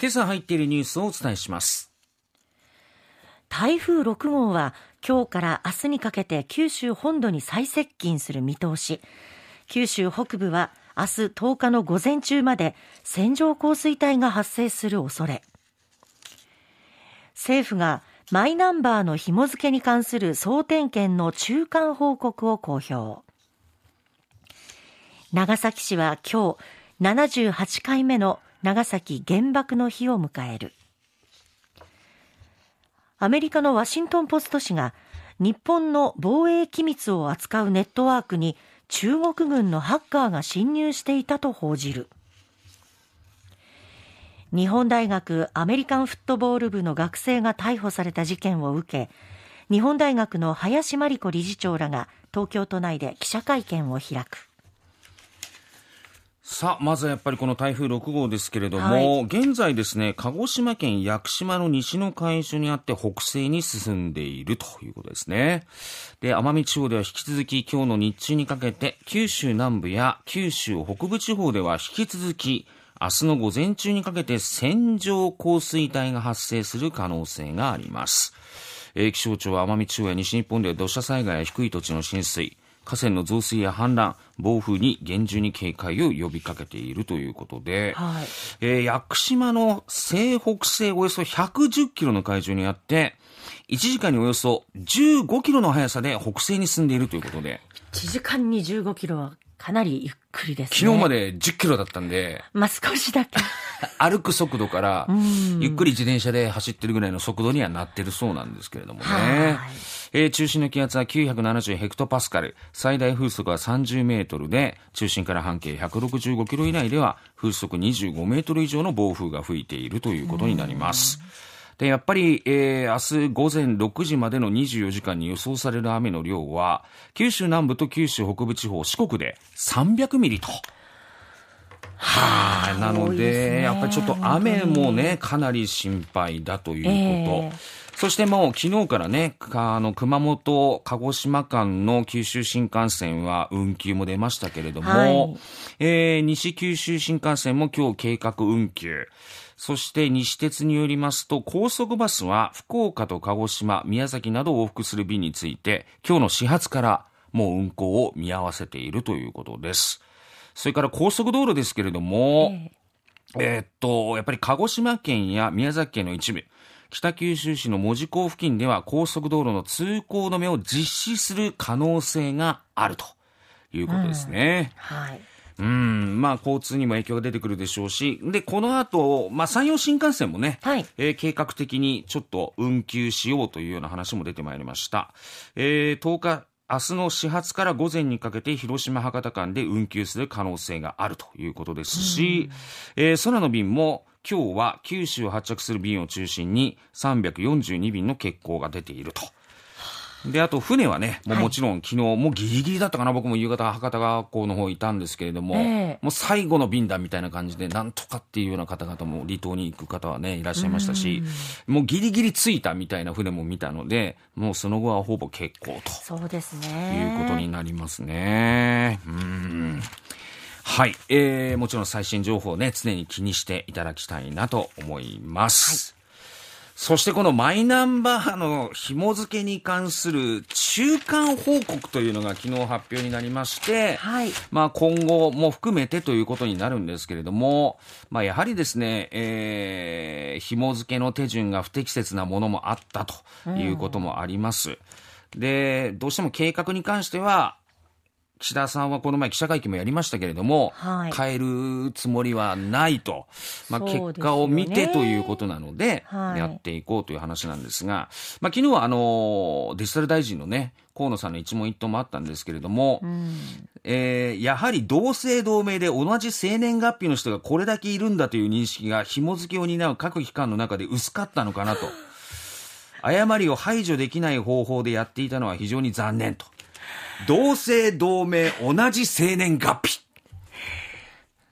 今朝入っているニュースをお伝えします。台風6号は今日から明日にかけて九州本土に最接近する見通し。九州北部は明日10日の午前中まで線状降水帯が発生する恐れ。政府がマイナンバーの紐付けに関する総点検の中間報告を公表。長崎市は今日78回目の長崎原爆の日を迎える。アメリカのワシントン・ポスト紙が日本の防衛機密を扱うネットワークに中国軍のハッカーが侵入していたと報じる。日本大学アメリカンフットボール部の学生が逮捕された事件を受け日本大学の林真理子理事長らが東京都内で記者会見を開く。さあ、まずはやっぱりこの台風6号ですけれども、はい、現在ですね、鹿児島県屋久島の西の海上にあって北西に進んでいるということですね。で、奄美地方では引き続き今日の日中にかけて、九州南部や九州北部地方では引き続き、明日の午前中にかけて線状降水帯が発生する可能性があります。えー、気象庁は奄美地方や西日本では土砂災害や低い土地の浸水、河川の増水や氾濫、暴風に厳重に警戒を呼びかけているということで、はい、えー、屋久島の西北西およそ110キロの海上にあって、1時間におよそ15キロの速さで北西に進んでいるということで。1時間に15キロはかなりゆっくりですね。昨日まで10キロだったんで。まあ少しだけ。歩く速度から、ゆっくり自転車で走ってるぐらいの速度にはなってるそうなんですけれどもね。えー、中心の気圧は970ヘクトパスカル、最大風速は30メートルで、中心から半径165キロ以内では風速25メートル以上の暴風が吹いているということになります。で、やっぱり、えー、明日午前6時までの24時間に予想される雨の量は、九州南部と九州北部地方、四国で300ミリと。はい、なので、やっぱりちょっと雨もね、かなり心配だということ。えーそしてもう昨日からね、あの、熊本、鹿児島間の九州新幹線は運休も出ましたけれども、はい、えー、西九州新幹線も今日計画運休。そして西鉄によりますと、高速バスは福岡と鹿児島、宮崎などを往復する便について、今日の始発からもう運行を見合わせているということです。それから高速道路ですけれども、えー、えー、っと、やっぱり鹿児島県や宮崎県の一部、北九州市の門司港付近では高速道路の通行止めを実施する可能性があるということですね。うん、はい。うん、まあ、交通にも影響が出てくるでしょうし、で、この後、まあ、山陽新幹線もね、はい、えー、計画的にちょっと運休しようというような話も出てまいりました。えー、10日、明日の始発から午前にかけて広島博多間で運休する可能性があるということですし、えー、空の便も今日は九州を発着する便を中心に342便の欠航が出ていると。で、あと船はね、もうもちろん昨日、もうギリギリだったかな、僕も夕方博多学校の方いたんですけれども、えー、もう最後の便だみたいな感じで、なんとかっていうような方々も離島に行く方はね、いらっしゃいましたし、もうギリギリ着いたみたいな船も見たので、もうその後はほぼ欠航と。そうですね。いうことになりますね。うん。はい、えー、もちろん最新情報をね、常に気にしていただきたいなと思います。はいそしてこのマイナンバーの紐付けに関する中間報告というのが昨日発表になりまして、はい、まあ今後も含めてということになるんですけれども、まあやはりですね、えー、紐付けの手順が不適切なものもあったということもあります。うん、で、どうしても計画に関しては、岸田さんはこの前記者会見もやりましたけれども、はい、変えるつもりはないと、まあ、結果を見てということなので、やっていこうという話なんですが、まあ、昨日はあのデジタル大臣のね、河野さんの一問一答もあったんですけれども、うん、えー、やはり同姓同名で同じ生年月日の人がこれだけいるんだという認識が紐付けを担う各機関の中で薄かったのかなと。誤りを排除できない方法でやっていたのは非常に残念と。同姓同名同じ生年月日。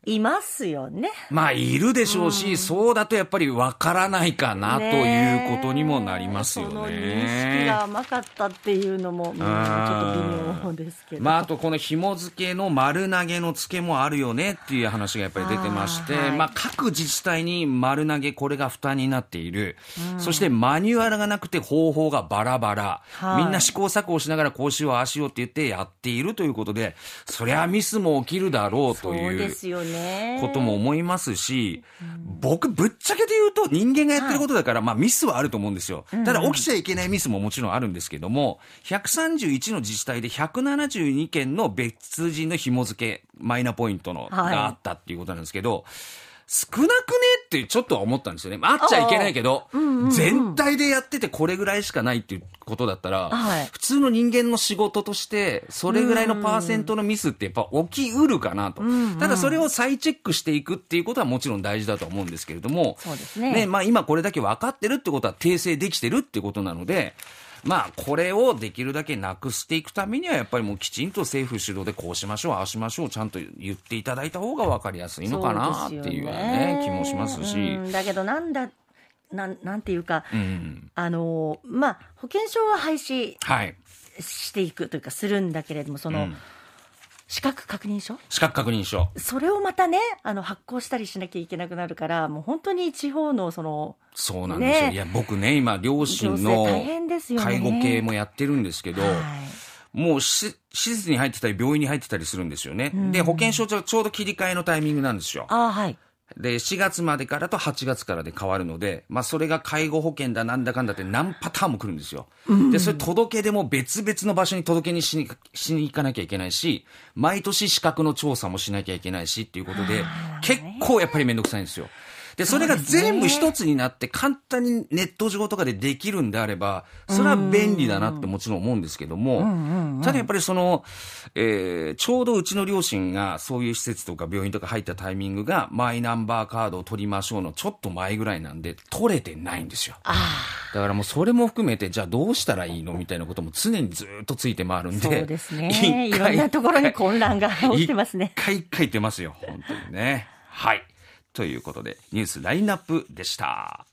いますよね。まあ、いるでしょうし、うん、そうだとやっぱりわからないかなということにもなりますよね。その認識が甘かったっていうのも、うん、ちょっと微妙ですけど。まあ、あとこの紐付けの丸投げの付けもあるよねっていう話がやっぱり出てまして、はい、まあ、各自治体に丸投げ、これが負担になっている。うん、そしてマニュアルがなくて方法がバラバラ。はい、みんな試行錯誤しながらこうしよう、ああしようって言ってやっているということで、そりゃミスも起きるだろうという。そうですよね。ことも思いますし、僕、ぶっちゃけて言うと人間がやってることだから、まあミスはあると思うんですよ。ただ起きちゃいけないミスももちろんあるんですけども、131の自治体で172件の別人の紐付け、マイナポイントのがあったっていうことなんですけど、少なくねってちょっとは思ったんですよね。あっちゃいけないけど、全体でやっててこれぐらいしかないっていうことだったら、はい、普通の人間の仕事として、それぐらいのパーセントのミスってやっぱ起きうるかなと。ただそれを再チェックしていくっていうことはもちろん大事だと思うんですけれども、そうですね。ね、まあ今これだけ分かってるってことは訂正できてるってことなので、まあ、これをできるだけなくしていくためには、やっぱりもうきちんと政府主導でこうしましょう、ああしましょう、ちゃんと言っていただいた方が分かりやすいのかなっていう。ね、気もしますし。だけど、なんだ、なんなんていうか、うん、あのまあ、保険証は廃止していくというか、するんだけれども、その、うん資格確認書？資格確認書。それをまたね、あの、発行したりしなきゃいけなくなるから、もう本当に地方のその、そうなんですよ。ね、いや、僕ね、今、両親の介護系もやってるんですけど、もう施設に入ってたり、病院に入ってたりするんですよね。うん、で、保険証ちょうど切り替えのタイミングなんですよ。あはい。で、4月までからと8月からで変わるので、まあ、それが介護保険だなんだかんだって何パターンも来るんですよ。うん、で、それ届け出も別々の場所に届けにしにしに行かなきゃいけないし、毎年資格の調査もしなきゃいけないしっていうことで、結構やっぱりめんどくさいんですよ。で、それが全部一つになって簡単にネット上とかでできるんであれば、それは便利だなってもちろん思うんですけども、ただやっぱりその、えー、ちょうどうちの両親がそういう施設とか病院とか入ったタイミングが、マイナンバーカードを取りましょうのちょっと前ぐらいなんで、取れてないんですよ。だからもうそれも含めて、じゃあどうしたらいいのみたいなことも常にずっとついて回るんで。そうですね。いろんなところに混乱が起きてますね。一回一回言ってますよ。本当にね。はい。ということで、ニュースラインナップでした。